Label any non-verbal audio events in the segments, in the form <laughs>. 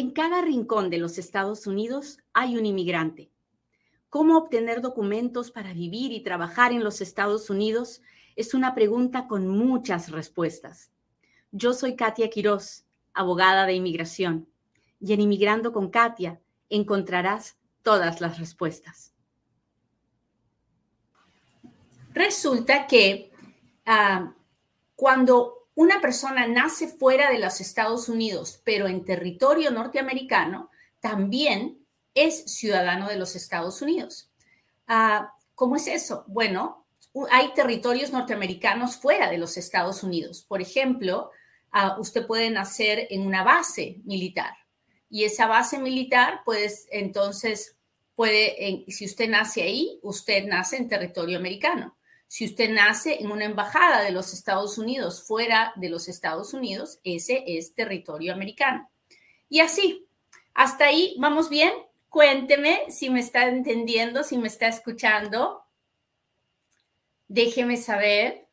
En cada rincón de los Estados Unidos hay un inmigrante. ¿Cómo obtener documentos para vivir y trabajar en los Estados Unidos? Es una pregunta con muchas respuestas. Yo soy Katia Quiroz, abogada de inmigración, y en Inmigrando con Katia encontrarás todas las respuestas. Resulta que ah, cuando una persona nace fuera de los Estados Unidos, pero en territorio norteamericano, también es ciudadano de los Estados Unidos. Ah, ¿Cómo es eso? Bueno, hay territorios norteamericanos fuera de los Estados Unidos. Por ejemplo, ah, usted puede nacer en una base militar y esa base militar, pues entonces puede, si usted nace ahí, usted nace en territorio americano. Si usted nace en una embajada de los Estados Unidos fuera de los Estados Unidos, ese es territorio americano. Y así, hasta ahí, ¿vamos bien? Cuénteme si me está entendiendo, si me está escuchando. Déjeme saber.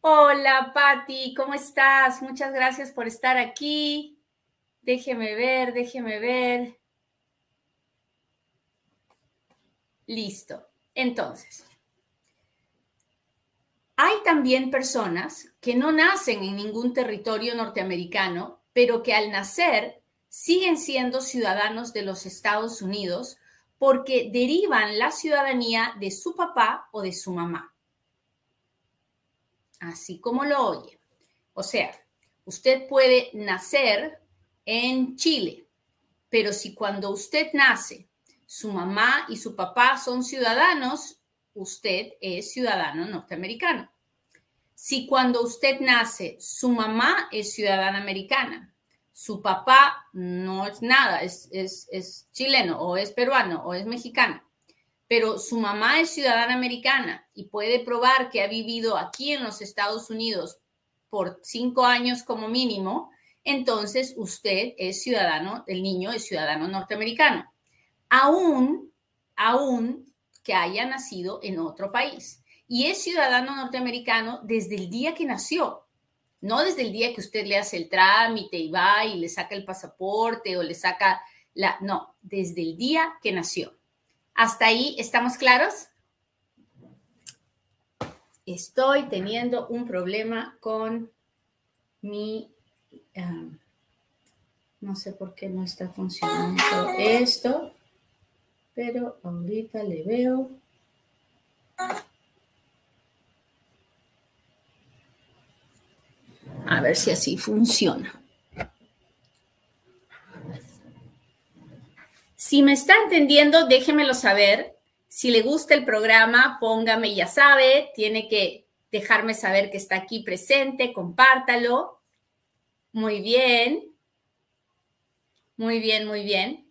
Hola, Patti, ¿cómo estás? Muchas gracias por estar aquí. Déjeme ver, déjeme ver. Listo. Entonces, hay también personas que no nacen en ningún territorio norteamericano, pero que al nacer siguen siendo ciudadanos de los Estados Unidos porque derivan la ciudadanía de su papá o de su mamá. Así como lo oye. O sea, usted puede nacer en Chile, pero si cuando usted nace, su mamá y su papá son ciudadanos, usted es ciudadano norteamericano. Si cuando usted nace, su mamá es ciudadana americana, su papá no es nada, es, es, chileno o es peruano o es mexicano, pero su mamá es ciudadana americana y puede probar que ha vivido aquí en los Estados Unidos por cinco años como mínimo, entonces usted es ciudadano, el niño es ciudadano norteamericano. Aún, aún que haya nacido en otro país. Y es ciudadano norteamericano desde el día que nació, no desde el día que usted le hace el trámite y va y le saca el pasaporte o le saca la... No, desde el día que nació. ¿Hasta ahí estamos claros? Estoy teniendo un problema con mi... Ah, no sé por qué no está funcionando esto pero ahorita le veo. A ver si así funciona. Si me está entendiendo, déjemelo saber. Si le gusta el programa, póngame, ya sabe, tiene que dejarme saber que está aquí presente, compártalo. Muy bien. Muy bien, muy bien.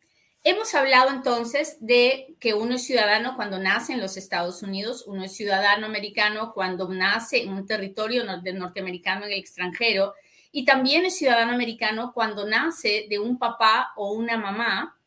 Hemos hablado entonces de que uno es ciudadano cuando nace en los Estados Unidos, uno es ciudadano americano cuando nace en un territorio norteamericano en el extranjero y también es ciudadano americano cuando nace de un papá o una mamá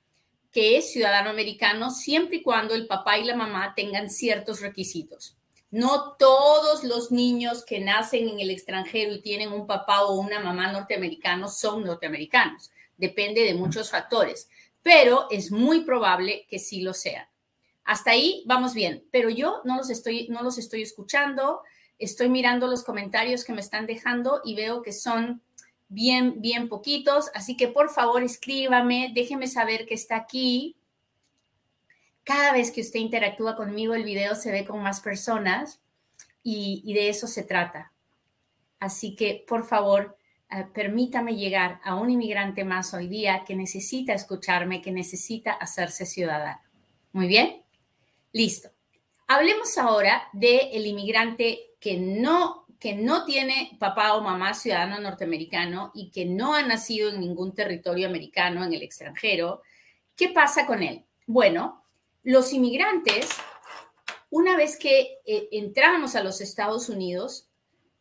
que es ciudadano americano siempre y cuando el papá y la mamá tengan ciertos requisitos. No todos los niños que nacen en el extranjero y tienen un papá o una mamá norteamericano son norteamericanos. Depende de muchos factores pero es muy probable que sí lo sean. Hasta ahí vamos bien, pero yo no los estoy, no los estoy escuchando, estoy mirando los comentarios que me están dejando y veo que son bien, bien poquitos, así que por favor escríbame, déjeme saber que está aquí. Cada vez que usted interactúa conmigo, el video se ve con más personas y, y de eso se trata. Así que por favor, permítame llegar a un inmigrante más hoy día que necesita escucharme, que necesita hacerse ciudadano. Muy bien, listo. Hablemos ahora del inmigrante que no, que no tiene papá o mamá ciudadano norteamericano y que no ha nacido en ningún territorio americano en el extranjero. ¿Qué pasa con él? Bueno, los inmigrantes, una vez que eh, entramos a los Estados Unidos,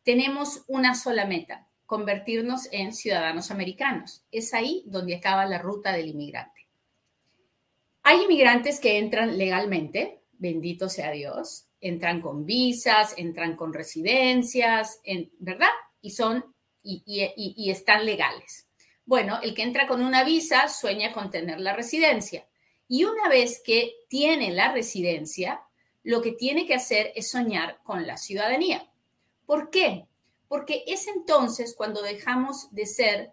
tenemos una sola meta, convertirnos en ciudadanos americanos. Es ahí donde acaba la ruta del inmigrante. Hay inmigrantes que entran legalmente, bendito sea Dios, entran con visas, entran con residencias, ¿verdad? Y son y, y están legales. Bueno, el que entra con una visa sueña con tener la residencia. Y una vez que tiene la residencia, lo que tiene que hacer es soñar con la ciudadanía. ¿Por qué? Porque es entonces cuando dejamos de ser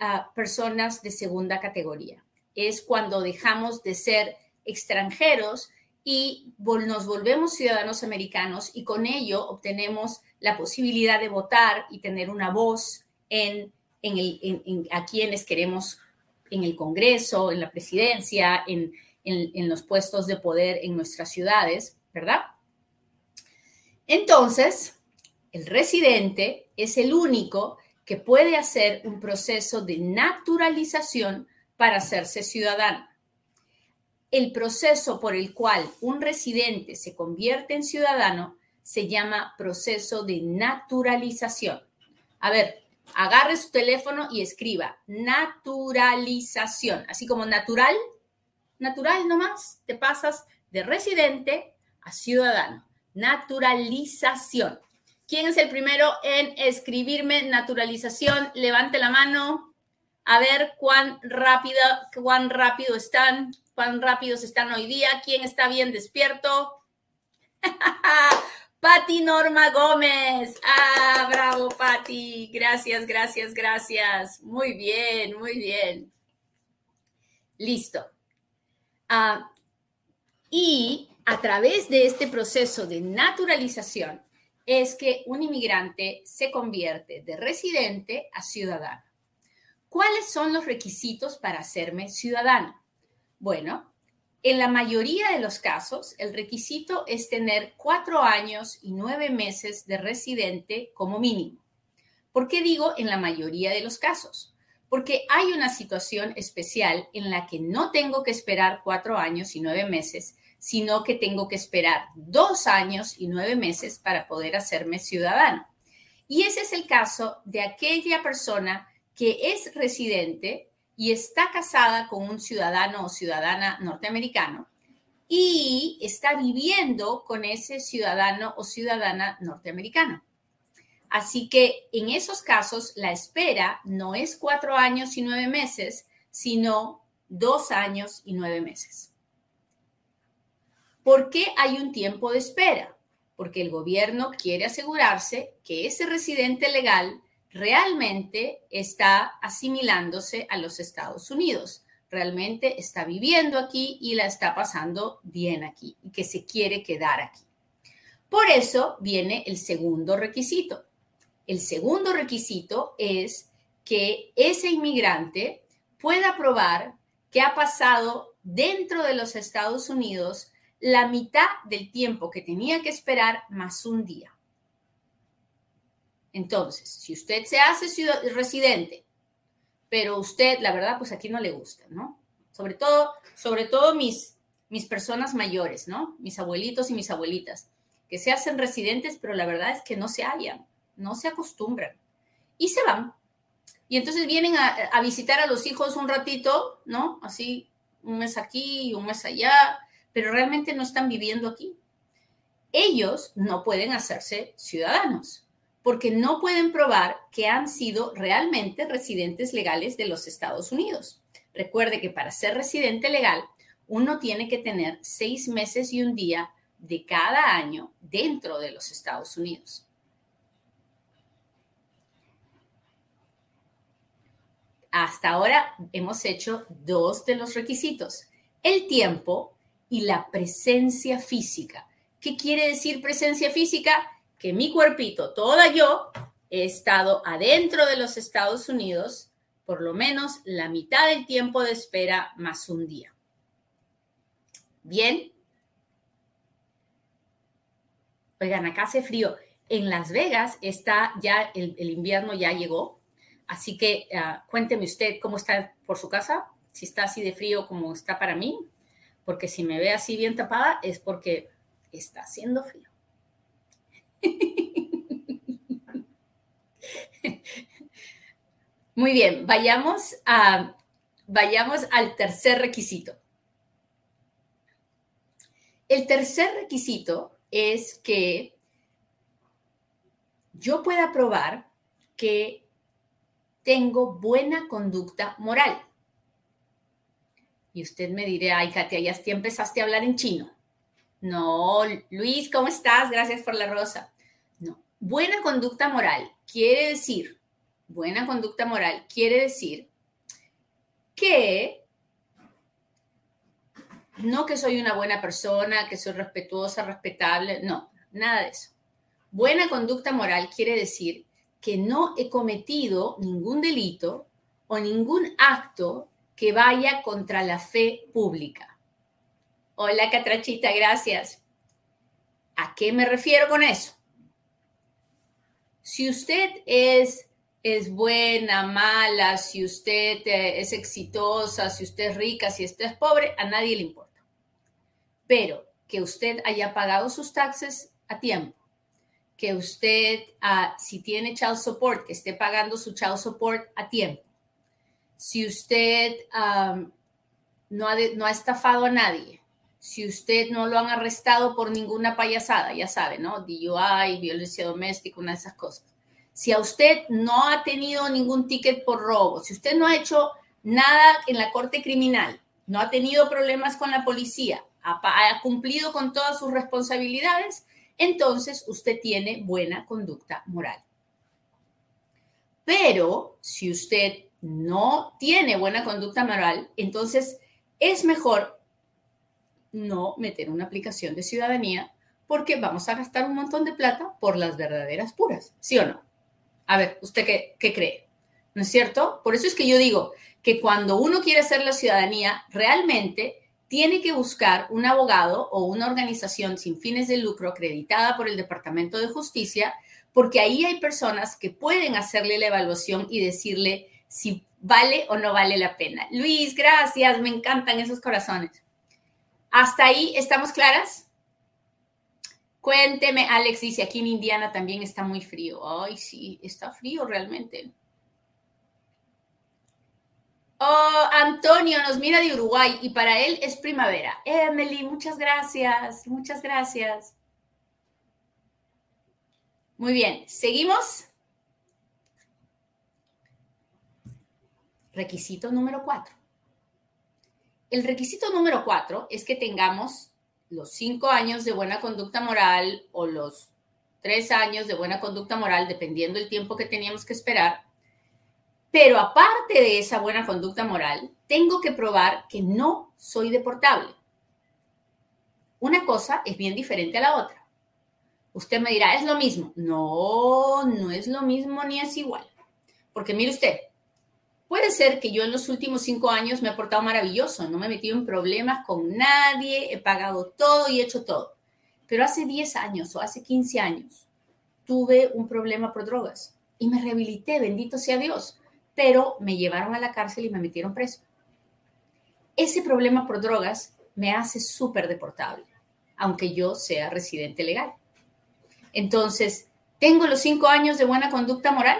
ah, personas de segunda categoría. Es cuando dejamos de ser extranjeros y nos volvemos ciudadanos americanos y con ello obtenemos la posibilidad de votar y tener una voz en, a quienes queremos en el Congreso, en la presidencia, en, en los puestos de poder en nuestras ciudades, ¿verdad? Entonces, el residente es el único que puede hacer un proceso de naturalización para hacerse ciudadano el proceso por el cual un residente se convierte en ciudadano se llama proceso de naturalización. A ver, agarre su teléfono y escriba naturalización, así como natural, natural nomás, te pasas de residente a ciudadano. Naturalización. ¿Quién es el primero en escribirme naturalización? Levante la mano. A ver cuán rápido, cuán rápido están cuán rápidos están hoy día, quién está bien despierto. <laughs> Pati Norma Gómez. Ah, bravo, Pati. Gracias, gracias, gracias. Muy bien, muy bien. Listo. Ah, y a través de este proceso de naturalización es que un inmigrante se convierte de residente a ciudadano. ¿Cuáles son los requisitos para hacerme ciudadano? Bueno, en la mayoría de los casos, el requisito es tener cuatro años y nueve meses de residente como mínimo. ¿Por qué digo en la mayoría de los casos? Porque hay una situación especial en la que no tengo que esperar cuatro años y nueve meses, sino que tengo que esperar dos años y nueve meses para poder hacerme ciudadano. Y ese es el caso de aquella persona que es residente y está casada con un ciudadano o ciudadana norteamericano y está viviendo con ese ciudadano o ciudadana norteamericano. Así que en esos casos la espera no es cuatro años y nueve meses, sino dos años y nueve meses. ¿Por qué hay un tiempo de espera? Porque el gobierno quiere asegurarse que ese residente legal realmente está asimilándose a los Estados Unidos, realmente está viviendo aquí y la está pasando bien aquí y que se quiere quedar aquí. Por eso viene el segundo requisito. El segundo requisito es que ese inmigrante pueda probar que ha pasado dentro de los Estados Unidos la mitad del tiempo que tenía que esperar más un día. Entonces, si usted se hace residente, pero usted, la verdad, pues aquí no le gusta, ¿no? Sobre todo, sobre todo mis, mis personas mayores, ¿no? Mis abuelitos y mis abuelitas, que se hacen residentes, pero la verdad es que no se hallan, no se acostumbran y se van. Y entonces vienen a, a visitar a los hijos un ratito, ¿no? Así, un mes aquí, un mes allá, pero realmente no están viviendo aquí. Ellos no pueden hacerse ciudadanos porque no pueden probar que han sido realmente residentes legales de los Estados Unidos. Recuerde que para ser residente legal, uno tiene que tener seis meses y un día de cada año dentro de los Estados Unidos. Hasta ahora hemos hecho dos de los requisitos, el tiempo y la presencia física. ¿Qué quiere decir presencia física? que mi cuerpito, toda yo, he estado adentro de los Estados Unidos por lo menos la mitad del tiempo de espera más un día. Bien. Oigan, acá hace frío. En Las Vegas está ya, el, invierno ya llegó. Así que ah, cuénteme usted cómo está por su casa, si está así de frío como está para mí, porque si me ve así bien tapada es porque está haciendo frío. Muy bien, vayamos, a, vayamos al tercer requisito. El tercer requisito es que yo pueda probar que tengo buena conducta moral. Y usted me dirá, ay, Katia, ya empezaste a hablar en chino. No, Luis, ¿cómo estás? Gracias por la rosa. No, buena conducta moral quiere decir, buena conducta moral quiere decir que no que soy una buena persona, que soy respetuosa, respetable, no, nada de eso. Buena conducta moral quiere decir que no he cometido ningún delito o ningún acto que vaya contra la fe pública. Hola, Catrachita, gracias. ¿A qué me refiero con eso? Si usted es, es buena, mala, si usted eh, es exitosa, si usted es rica, si usted es pobre, a nadie le importa. Pero que usted haya pagado sus taxes a tiempo, que usted, ah, si tiene child support, que esté pagando su child support a tiempo. Si usted no, ha estafado a nadie, si usted no lo han arrestado por ninguna payasada, ya sabe, ¿no? DUI, violencia doméstica, una de esas cosas. Si a usted no ha tenido ningún ticket por robo, si usted no ha hecho nada en la corte criminal, no ha tenido problemas con la policía, ha cumplido con todas sus responsabilidades, entonces usted tiene buena conducta moral. Pero si usted no tiene buena conducta moral, entonces es mejor no meter una aplicación de ciudadanía porque vamos a gastar un montón de plata por las verdaderas puras, ¿sí o no? A ver, ¿usted qué, qué cree? ¿No es cierto? Por eso es que yo digo que cuando uno quiere hacer la ciudadanía, realmente tiene que buscar un abogado o una organización sin fines de lucro acreditada por el Departamento de Justicia, porque ahí hay personas que pueden hacerle la evaluación y decirle si vale o no vale la pena. Luis, gracias, me encantan esos corazones. ¿Hasta ahí estamos claras? Cuénteme, Alex dice, aquí en Indiana también está muy frío. Ay, sí, está frío realmente. Oh, Antonio nos mira de Uruguay y para él es primavera. Emily, muchas gracias, muchas gracias. Muy bien, seguimos. Requisito número cuatro. El requisito número cuatro es que tengamos los cinco años de buena conducta moral o los tres años de buena conducta moral, dependiendo del tiempo que teníamos que esperar, pero aparte de esa buena conducta moral, tengo que probar que no soy deportable. Una cosa es bien diferente a la otra. Usted me dirá, es lo mismo. No, no es lo mismo ni es igual. Porque mire usted, puede ser que yo en los últimos cinco años me he portado maravilloso, no me he metido en problemas con nadie, he pagado todo y he hecho todo. Pero hace 10 años o hace 15 años tuve un problema por drogas y me rehabilité, bendito sea Dios pero me llevaron a la cárcel y me metieron preso. Ese problema por drogas me hace súper deportable, aunque yo sea residente legal. Entonces, tengo los cinco años de buena conducta moral,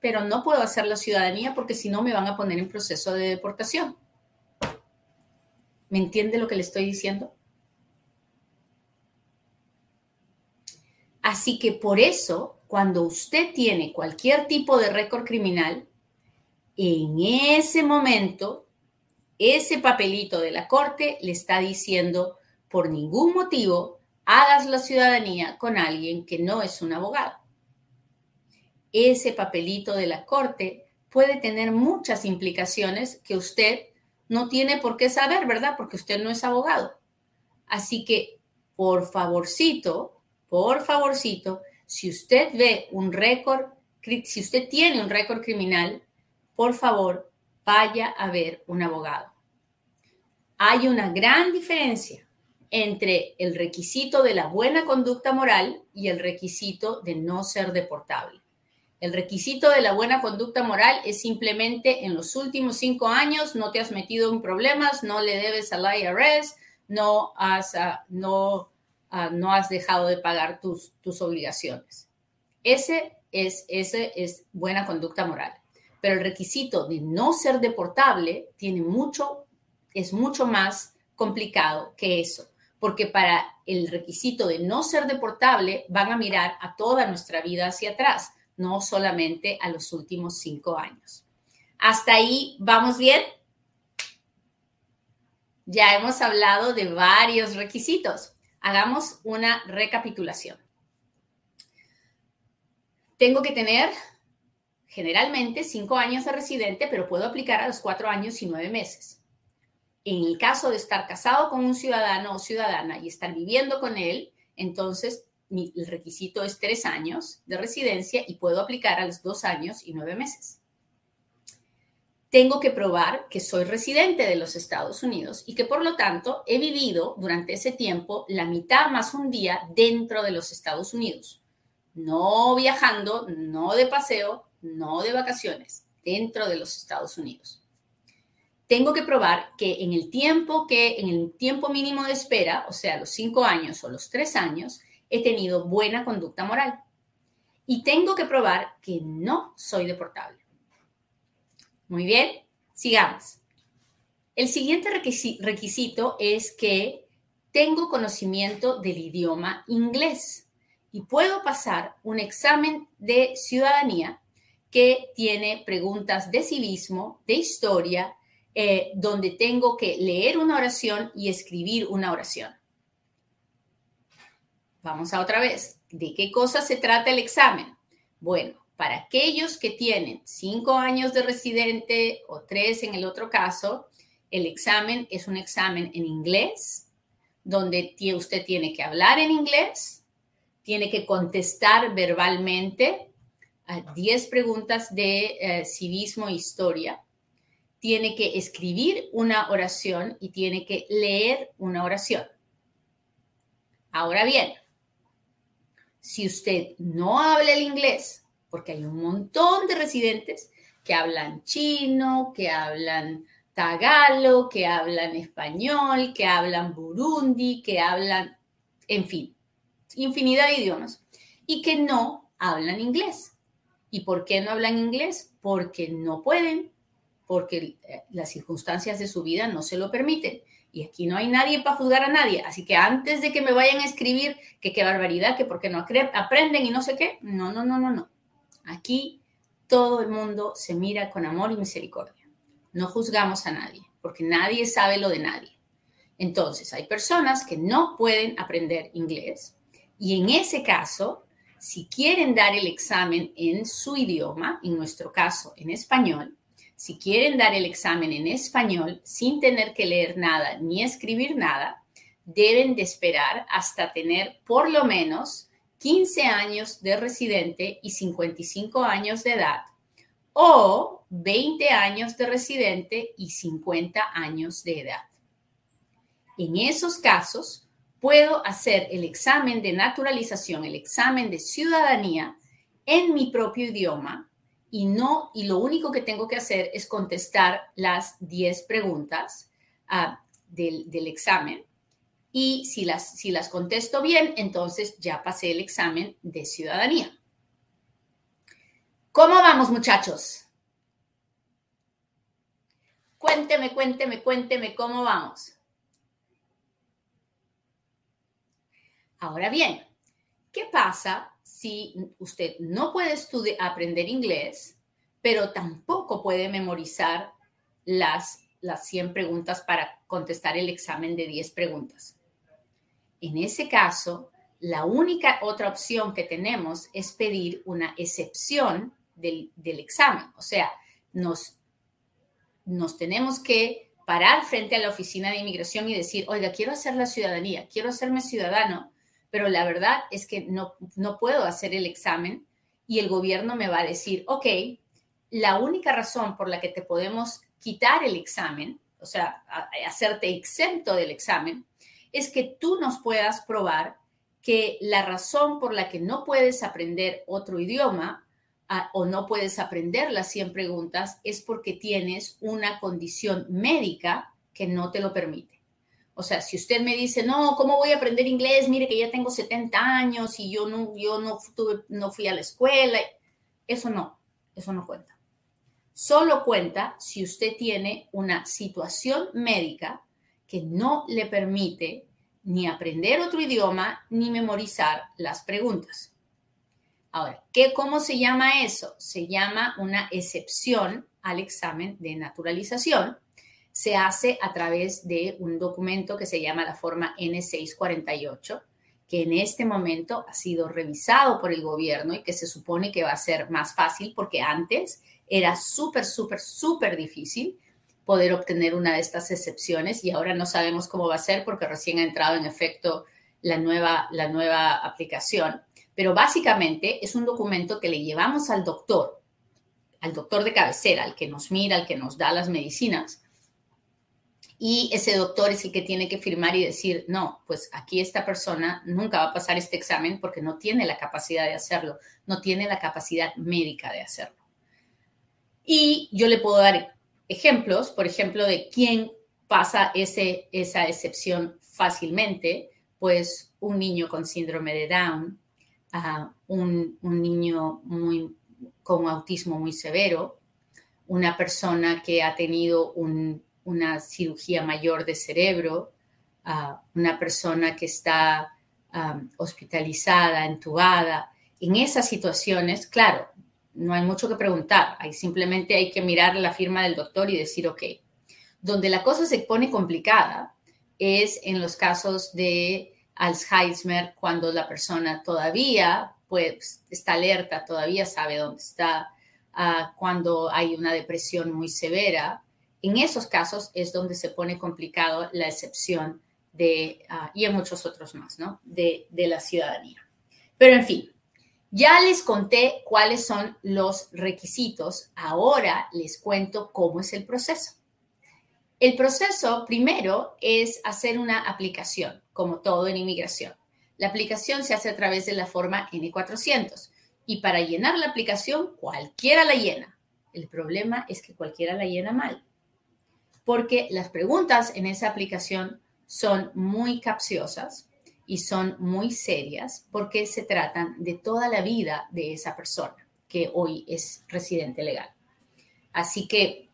pero no puedo hacer la ciudadanía porque si no me van a poner en proceso de deportación. ¿Me entiende lo que le estoy diciendo? Así que por eso, cuando usted tiene cualquier tipo de récord criminal, en ese momento, ese papelito de la corte le está diciendo, por ningún motivo, hagas la ciudadanía con alguien que no es un abogado. Ese papelito de la corte puede tener muchas implicaciones que usted no tiene por qué saber, ¿verdad? Porque usted no es abogado. Así que, por favorcito, por favorcito, si usted ve un récord, si usted tiene un récord criminal, por favor, vaya a ver un abogado. Hay una gran diferencia entre el requisito de la buena conducta moral y el requisito de no ser deportable. El requisito de la buena conducta moral es simplemente en los últimos cinco años no te has metido en problemas, no le debes al IRS, no has, ah, no, ah, no has dejado de pagar tus, tus obligaciones. Ese es, ese es buena conducta moral pero el requisito de no ser deportable tiene mucho, es mucho más complicado que eso, porque para el requisito de no ser deportable van a mirar a toda nuestra vida hacia atrás, no solamente a los últimos cinco años. ¿Hasta ahí vamos bien? Ya hemos hablado de varios requisitos. Hagamos una recapitulación. Tengo que tener generalmente cinco años de residente, pero puedo aplicar a los cuatro años y nueve meses. En el caso de estar casado con un ciudadano o ciudadana y estar viviendo con él, entonces el requisito es tres años de residencia y puedo aplicar a los dos años y nueve meses. Tengo que probar que soy residente de los Estados Unidos y que por lo tanto he vivido durante ese tiempo la mitad más un día dentro de los Estados Unidos no viajando, no de paseo, no de vacaciones, dentro de los Estados Unidos. Tengo que probar que en el tiempo que, en el tiempo mínimo de espera, o sea, los cinco años o los tres años, he tenido buena conducta moral. Y tengo que probar que no soy deportable. Muy bien, sigamos. El siguiente requisito es que tengo conocimiento del idioma inglés y puedo pasar un examen de ciudadanía que tiene preguntas de civismo, de historia, eh, donde tengo que leer una oración y escribir una oración. Vamos a otra vez. ¿De qué cosa se trata el examen? Bueno, para aquellos que tienen cinco años de residente o tres en el otro caso, el examen es un examen en inglés, donde usted tiene que hablar en inglés, tiene que contestar verbalmente a 10 preguntas de eh, civismo e historia, tiene que escribir una oración y tiene que leer una oración. Ahora bien, si usted no habla el inglés, porque hay un montón de residentes que hablan chino, que hablan tagalo, que hablan español, que hablan burundi, que hablan, en fin, infinidad de idiomas y que no hablan inglés. ¿Y por qué no hablan inglés? Porque no pueden, porque eh, las circunstancias de su vida no se lo permiten. Y aquí no hay nadie para juzgar a nadie. Así que antes de que me vayan a escribir que qué barbaridad, que porque no aprenden y no sé qué, no, no, no, no, no. Aquí todo el mundo se mira con amor y misericordia. No juzgamos a nadie, porque nadie sabe lo de nadie. Entonces, hay personas que no pueden aprender inglés y en ese caso, si quieren dar el examen en su idioma, en nuestro caso en español, si quieren dar el examen en español sin tener que leer nada ni escribir nada, deben de esperar hasta tener por lo menos 15 años de residente y 55 años de edad o 20 años de residente y 50 años de edad. En esos casos, puedo hacer el examen de naturalización, el examen de ciudadanía en mi propio idioma y no y lo único que tengo que hacer es contestar las 10 preguntas ah, del, del, examen y si las, si las contesto bien, entonces ya pasé el examen de ciudadanía. ¿Cómo vamos, muchachos? Cuénteme, cuénteme, cuénteme cómo vamos. Ahora bien, ¿qué pasa si usted no puede aprender inglés, pero tampoco puede memorizar las, las 100 preguntas para contestar el examen de 10 preguntas? En ese caso, la única otra opción que tenemos es pedir una excepción del, del examen. O sea, nos, nos tenemos que parar frente a la oficina de inmigración y decir, oiga, quiero hacer la ciudadanía, quiero hacerme ciudadano, pero la verdad es que no, no puedo hacer el examen y el gobierno me va a decir, ok, la única razón por la que te podemos quitar el examen, o sea, hacerte exento del examen, es que tú nos puedas probar que la razón por la que no puedes aprender otro idioma o no puedes aprender las 100 preguntas es porque tienes una condición médica que no te lo permite. O sea, si usted me dice, no, ¿cómo voy a aprender inglés? Mire que ya tengo 70 años y yo no, yo no, fui a la escuela. Eso no, eso no cuenta. Solo cuenta si usted tiene una situación médica que no le permite ni aprender otro idioma ni memorizar las preguntas. Ahora, ¿qué, ¿cómo se llama eso? Se llama una excepción al examen de naturalización. Se hace a través de un documento que se llama la forma N648, que en este momento ha sido revisado por el gobierno y que se supone que va a ser más fácil porque antes era súper, súper, súper difícil poder obtener una de estas excepciones y ahora no sabemos cómo va a ser porque recién ha entrado en efecto la nueva, la nueva aplicación. Pero básicamente es un documento que le llevamos al doctor, al doctor de cabecera, al que nos mira, al que nos da las medicinas, y ese doctor es el que tiene que firmar y decir, no, pues aquí esta persona nunca va a pasar este examen porque no tiene la capacidad de hacerlo, no tiene la capacidad médica de hacerlo. Y yo le puedo dar ejemplos, por ejemplo, de quién pasa ese, esa excepción fácilmente, pues un niño con síndrome de Down, uh, un, un, niño muy, con autismo muy severo, una persona que ha tenido un una cirugía mayor de cerebro, una persona que está hospitalizada, entubada. En esas situaciones, claro, no hay mucho que preguntar, hay, simplemente hay que mirar la firma del doctor y decir, ok, donde la cosa se pone complicada es en los casos de Alzheimer, cuando la persona todavía pues, está alerta, todavía sabe dónde está, cuando hay una depresión muy severa, en esos casos es donde se pone complicado la excepción de, ah, y en muchos otros más, ¿no? De, de la ciudadanía. Pero en fin, ya les conté cuáles son los requisitos, ahora les cuento cómo es el proceso. El proceso primero es hacer una aplicación, como todo en inmigración. La aplicación se hace a través de la forma N400 y para llenar la aplicación cualquiera la llena. El problema es que cualquiera la llena mal porque las preguntas en esa aplicación son muy capciosas y son muy serias porque se tratan de toda la vida de esa persona que hoy es residente legal. Así que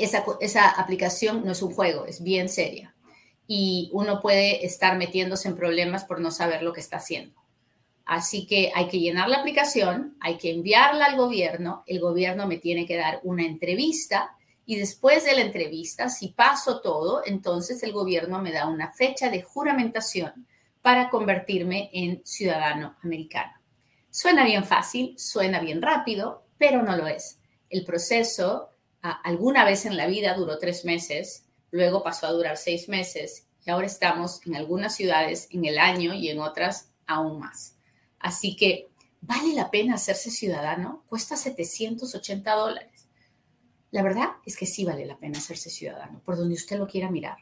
esa, aplicación no es un juego, es bien seria y uno puede estar metiéndose en problemas por no saber lo que está haciendo. Así que hay que llenar la aplicación, hay que enviarla al gobierno, el gobierno me tiene que dar una entrevista y después de la entrevista, si paso todo, entonces el gobierno me da una fecha de juramentación para convertirme en ciudadano americano. Suena bien fácil, suena bien rápido, pero no lo es. El proceso alguna vez en la vida duró tres meses, luego pasó a durar seis meses y ahora estamos en algunas ciudades en el año y en otras aún más. Así que, ¿vale la pena hacerse ciudadano? Cuesta 780 dólares. La verdad es que sí vale la pena hacerse ciudadano, por donde usted lo quiera mirar.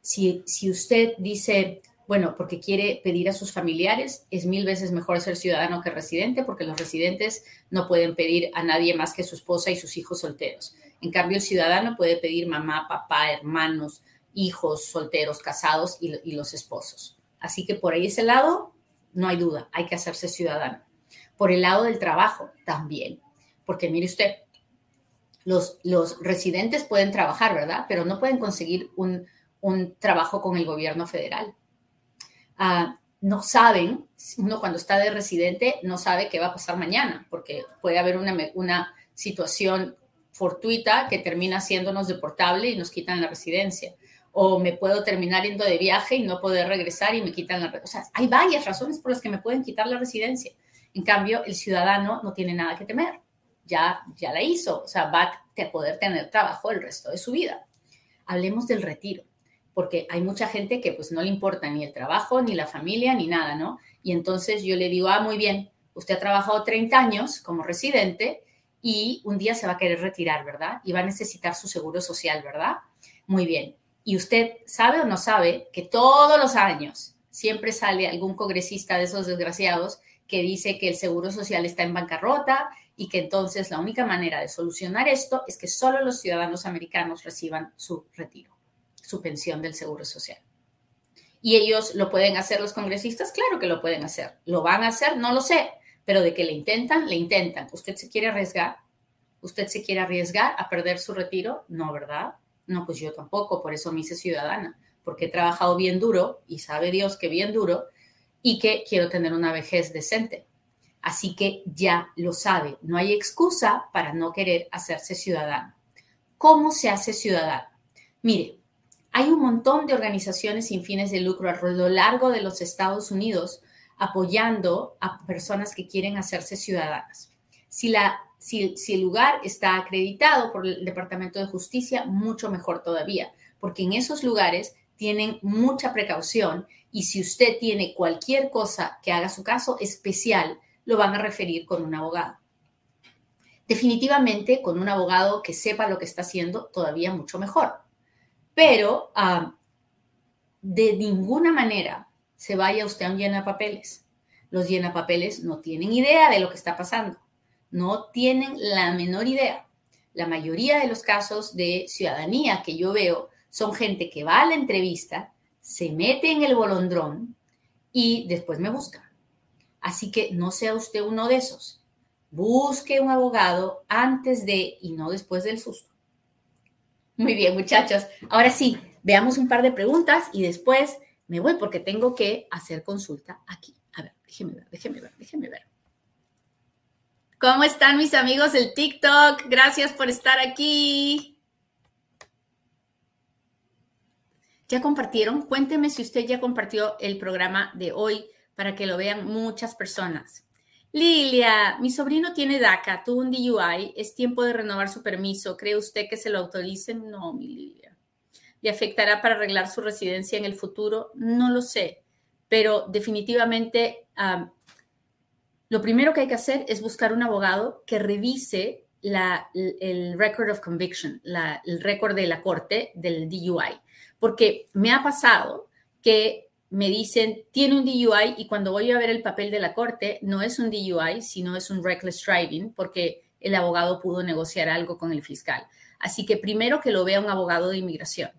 Si, si usted dice, bueno, porque quiere pedir a sus familiares, es mil veces mejor ser ciudadano que residente, porque los residentes no pueden pedir a nadie más que su esposa y sus hijos solteros. En cambio, el ciudadano puede pedir mamá, papá, hermanos, hijos solteros, casados y, y los esposos. Así que por ahí ese lado, no hay duda, hay que hacerse ciudadano. Por el lado del trabajo, también. Porque mire usted, los, residentes pueden trabajar, ¿verdad? Pero no pueden conseguir un, trabajo con el gobierno federal. Ah, no saben, uno cuando está de residente no sabe qué va a pasar mañana, porque puede haber una, situación fortuita que termina haciéndonos deportable y nos quitan la residencia. O me puedo terminar yendo de viaje y no poder regresar y me quitan la... O sea, hay varias razones por las que me pueden quitar la residencia. En cambio, el ciudadano no tiene nada que temer ya, ya la hizo, o sea, va a poder tener trabajo el resto de su vida. Hablemos del retiro, porque hay mucha gente que pues no le importa ni el trabajo, ni la familia, ni nada, ¿no? Y entonces yo le digo, ah, muy bien, usted ha trabajado 30 años como residente y un día se va a querer retirar, ¿verdad? Y va a necesitar su seguro social, ¿verdad? Muy bien. Y usted sabe o no sabe que todos los años siempre sale algún congresista de esos desgraciados que dice que el seguro social está en bancarrota y que entonces la única manera de solucionar esto es que solo los ciudadanos americanos reciban su retiro, su pensión del Seguro Social. ¿Y ellos lo pueden hacer los congresistas? Claro que lo pueden hacer. ¿Lo van a hacer? No lo sé, pero de que le intentan, le intentan. ¿Usted se quiere arriesgar? ¿Usted se quiere arriesgar a perder su retiro? No, ¿verdad? No, pues yo tampoco, por eso me hice ciudadana, porque he trabajado bien duro y sabe Dios que bien duro y que quiero tener una vejez decente. Así que ya lo sabe, no hay excusa para no querer hacerse ciudadano. ¿Cómo se hace ciudadano? Mire, hay un montón de organizaciones sin fines de lucro a lo largo de los Estados Unidos apoyando a personas que quieren hacerse ciudadanas. Si, la, si, el lugar está acreditado por el Departamento de Justicia, mucho mejor todavía, porque en esos lugares tienen mucha precaución y si usted tiene cualquier cosa que haga su caso especial, lo van a referir con un abogado. Definitivamente, con un abogado que sepa lo que está haciendo, todavía mucho mejor. Pero de ninguna manera se vaya usted a un llenapapeles. Los llenapapeles no tienen idea de lo que está pasando. No tienen la menor idea. La mayoría de los casos de ciudadanía que yo veo son gente que va a la entrevista, se mete en el bolondrón y después me busca. Así que no sea usted uno de esos. Busque un abogado antes de y no después del susto. Muy bien, muchachos. Ahora sí, veamos un par de preguntas y después me voy porque tengo que hacer consulta aquí. A ver, déjeme ver, déjeme ver, déjeme ver. ¿Cómo están mis amigos del TikTok? Gracias por estar aquí. ¿Ya compartieron? Cuénteme si usted ya compartió el programa de hoy para que lo vean muchas personas. Lilia, mi sobrino tiene DACA, tuvo un DUI, es tiempo de renovar su permiso. ¿Cree usted que se lo autoricen? No, mi Lilia. ¿Le afectará para arreglar su residencia en el futuro? No lo sé, pero definitivamente lo primero que hay que hacer es buscar un abogado que revise el record of conviction, el récord de la corte del DUI, porque me ha pasado que me dicen, tiene un DUI y cuando voy a ver el papel de la corte, no es un DUI, sino es un reckless driving, porque el abogado pudo negociar algo con el fiscal. Así que primero que lo vea un abogado de inmigración.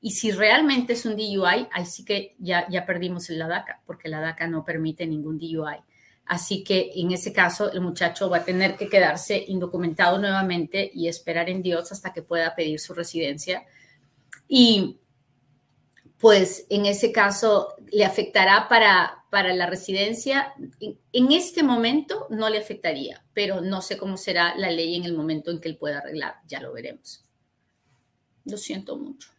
Y si realmente es un DUI, ahí sí que ya, ya perdimos la DACA, porque la DACA no permite ningún DUI. Así que en ese caso el muchacho va a tener que quedarse indocumentado nuevamente y esperar en Dios hasta que pueda pedir su residencia. Y pues en ese caso le afectará para, para la residencia. En, este momento no le afectaría, pero no sé cómo será la ley en el momento en que él pueda arreglar. Ya lo veremos. Lo siento mucho.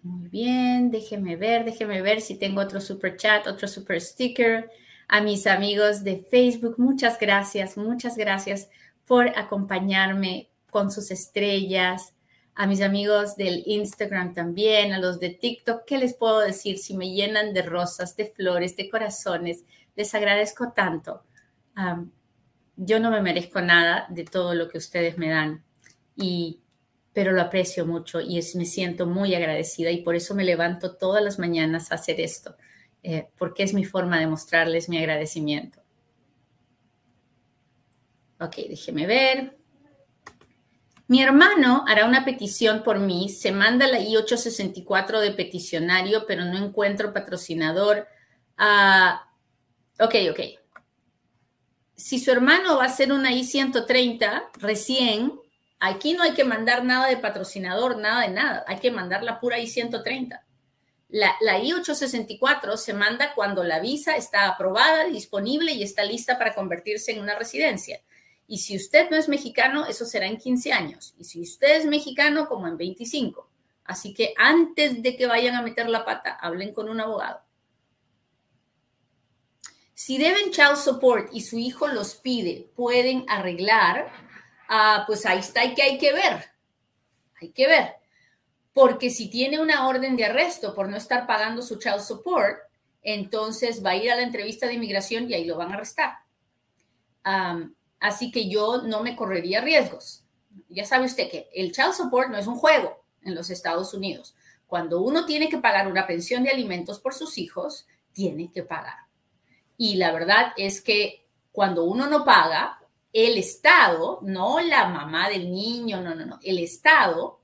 Muy bien, déjeme ver, déjeme ver si tengo otro super chat, otro super sticker. A mis amigos de Facebook, muchas gracias, muchas gracias por acompañarme con sus estrellas, a mis amigos del Instagram también, a los de TikTok, ¿qué les puedo decir? Si me llenan de rosas, de flores, de corazones, les agradezco tanto. yo no me merezco nada de todo lo que ustedes me dan, y, pero lo aprecio mucho y me siento muy agradecida y por eso me levanto todas las mañanas a hacer esto, eh, porque es mi forma de mostrarles mi agradecimiento. Ok, déjeme ver. Mi hermano hará una petición por mí, se manda la I-864 de peticionario, pero no encuentro patrocinador. Ah, ok, ok. Si su hermano va a hacer una I-130 recién, aquí no hay que mandar nada de patrocinador, nada de nada. Hay que mandar la pura I-130. La, la I-864 se manda cuando la visa está aprobada, disponible y está lista para convertirse en una residencia. Y si usted no es mexicano, eso será en 15 años. Y si usted es mexicano, como en 25. Así que antes de que vayan a meter la pata, hablen con un abogado. Si deben child support y su hijo los pide, pueden arreglar, ah, pues ahí está, que hay que ver. Hay que ver. Porque si tiene una orden de arresto por no estar pagando su child support, entonces va a ir a la entrevista de inmigración y ahí lo van a arrestar. Así que yo no me correría riesgos. Ya sabe usted que el child support no es un juego en los Estados Unidos. Cuando uno tiene que pagar una pensión de alimentos por sus hijos, tiene que pagar. Y la verdad es que cuando uno no paga, el Estado, no la mamá del niño, no, no, no, el Estado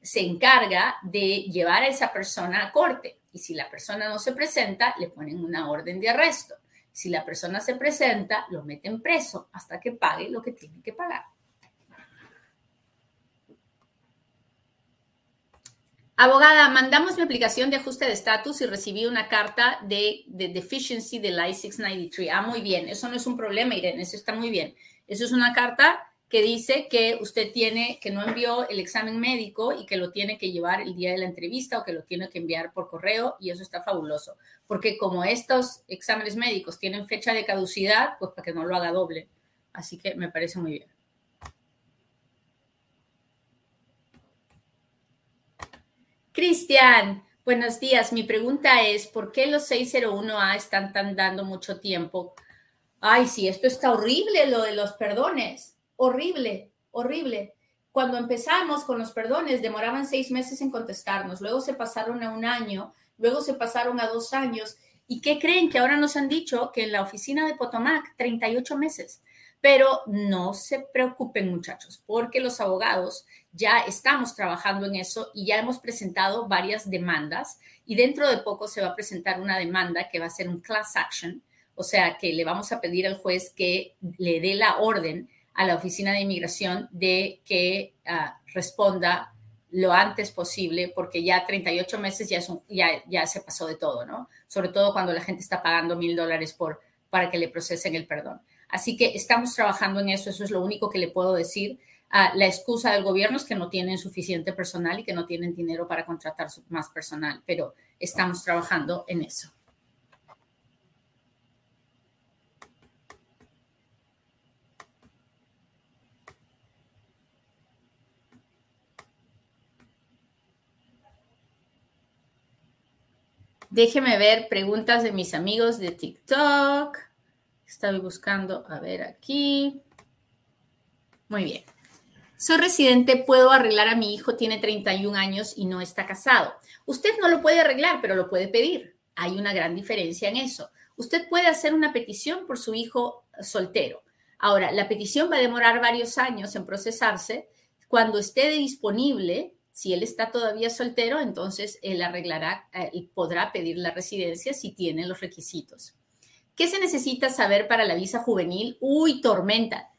se encarga de llevar a esa persona a corte. Y si la persona no se presenta, le ponen una orden de arresto. Si la persona se presenta, lo meten preso hasta que pague lo que tiene que pagar. Abogada, mandamos mi aplicación de ajuste de estatus y recibí una carta de, de deficiency del I-693. Ah, muy bien. Eso no es un problema, Irene. Eso está muy bien. Eso es una carta que dice que usted tiene, que no envió el examen médico y que lo tiene que llevar el día de la entrevista o que lo tiene que enviar por correo y eso está fabuloso. Porque como estos exámenes médicos tienen fecha de caducidad, pues para que no lo haga doble. Así que me parece muy bien. Cristian, buenos días. Mi pregunta es, ¿por qué los 601A están tan dando mucho tiempo? Ay, sí, esto está horrible, lo de los perdones. Horrible, horrible. Cuando empezamos con los perdones, demoraban seis meses en contestarnos, luego se pasaron a un año, luego se pasaron a dos años. ¿Y qué creen? Que ahora nos han dicho que en la oficina de Potomac, 38 meses. Pero no se preocupen muchachos, porque los abogados ya estamos trabajando en eso y ya hemos presentado varias demandas y dentro de poco se va a presentar una demanda que va a ser un class action, o sea que le vamos a pedir al juez que le dé la orden a la Oficina de Inmigración de que ah, responda lo antes posible, porque ya 38 meses ya, ya, ya se pasó de todo, ¿no? Sobre todo cuando la gente está pagando mil dólares para que le procesen el perdón. Así que estamos trabajando en eso, eso es lo único que le puedo decir. Uh, la excusa del gobierno es que no tienen suficiente personal y que no tienen dinero para contratar más personal, pero estamos trabajando en eso. Déjeme ver preguntas de mis amigos de TikTok. Estoy buscando, a ver aquí. Muy bien. Soy residente, puedo arreglar a mi hijo, tiene 31 años y no está casado. Usted no lo puede arreglar, pero lo puede pedir. Hay una gran diferencia en eso. Usted puede hacer una petición por su hijo soltero. Ahora, la petición va a demorar varios años en procesarse. Cuando esté disponible, si él está todavía soltero, entonces él arreglará y eh, podrá pedir la residencia si tiene los requisitos. ¿Qué se necesita saber para la visa juvenil? Uy, tormenta.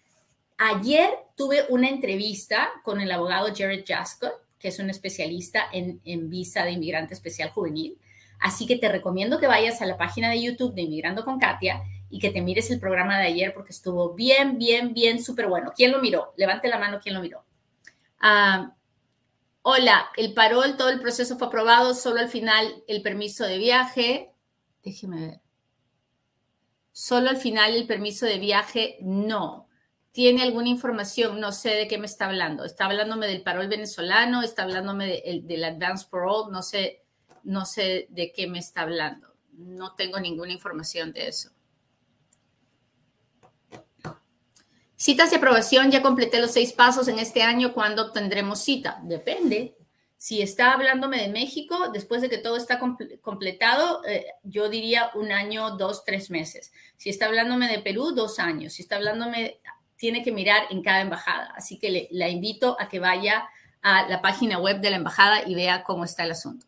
Ayer tuve una entrevista con el abogado Jared Jasco, que es un especialista en, visa de inmigrante especial juvenil. Así que te recomiendo que vayas a la página de YouTube de Inmigrando con Katia y que te mires el programa de ayer porque estuvo bien, bien, bien, súper bueno. ¿Quién lo miró? Levante la mano, ¿quién lo miró? Ah, hola, el parol, todo el proceso fue aprobado, solo al final el permiso de viaje. Déjeme ver. Solo al final el permiso de viaje, no. ¿Tiene alguna información? No sé de qué me está hablando. ¿Está hablándome del parol venezolano? ¿Está hablándome del advance parole? No sé, no sé de qué me está hablando. No tengo ninguna información de eso. Citas de aprobación, ya completé los seis pasos en este año. ¿Cuándo obtendremos cita? Depende. Si está hablándome de México, después de que todo está completado, eh, yo diría un año, dos, tres meses. Si está hablándome de Perú, dos años. Si está hablándome, tiene que mirar en cada embajada. Así que la invito a que vaya a la página web de la embajada y vea cómo está el asunto.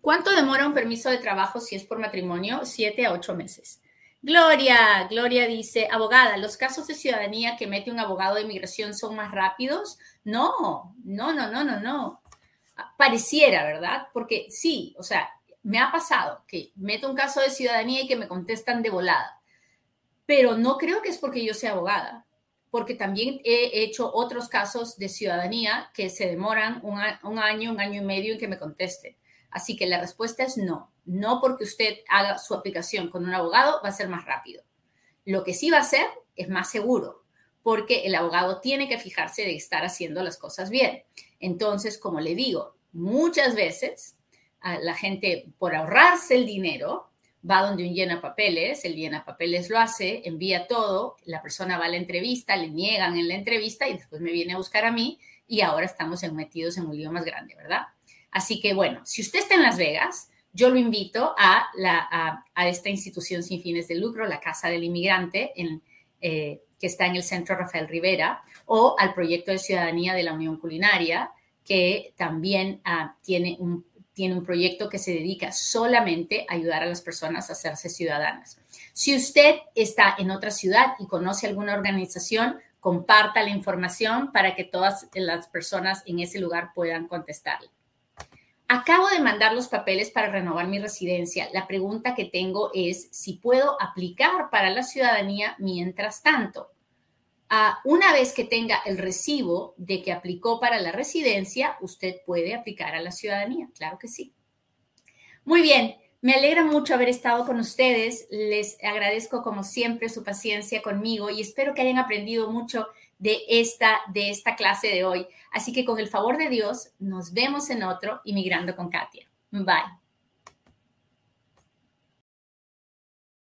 ¿Cuánto demora un permiso de trabajo si es por matrimonio? Siete a ocho meses. Gloria, Gloria dice, abogada, ¿los casos de ciudadanía que mete un abogado de inmigración son más rápidos? No, no, no, no, no, no. Pareciera, ¿verdad? Porque sí, o sea, me ha pasado que meto un caso de ciudadanía y que me contestan de volada, pero no creo que es porque yo sea abogada, porque también he hecho otros casos de ciudadanía que se demoran un, año, un año y medio en que me contesten. Así que la respuesta es no. No porque usted haga su aplicación con un abogado va a ser más rápido. Lo que sí va a ser es más seguro, porque el abogado tiene que fijarse de estar haciendo las cosas bien. Entonces, como le digo, muchas veces la gente, por ahorrarse el dinero, va donde un llena papeles, el llena papeles lo hace, envía todo, la persona va a la entrevista, le niegan en la entrevista y después me viene a buscar a mí y ahora estamos metidos en un lío más grande, ¿verdad? Así que bueno, si usted está en Las Vegas, yo lo invito a, esta institución sin fines de lucro, la Casa del Inmigrante, eh, que está en el Centro Rafael Rivera, o al proyecto de ciudadanía de la Unión Culinaria, que también ah, tiene, un, tiene un proyecto que se dedica solamente a ayudar a las personas a hacerse ciudadanas. Si usted está en otra ciudad y conoce alguna organización, comparta la información para que todas las personas en ese lugar puedan contestarle. Acabo de mandar los papeles para renovar mi residencia. La pregunta que tengo es si puedo aplicar para la ciudadanía mientras tanto. Ah, una vez que tenga el recibo de que aplicó para la residencia, usted puede aplicar a la ciudadanía. Claro que sí. Muy bien, me alegra mucho haber estado con ustedes. Les agradezco como siempre su paciencia conmigo y espero que hayan aprendido mucho de esta, de esta clase de hoy. Así que con el favor de Dios, nos vemos en otro Inmigrando con Katia. Bye.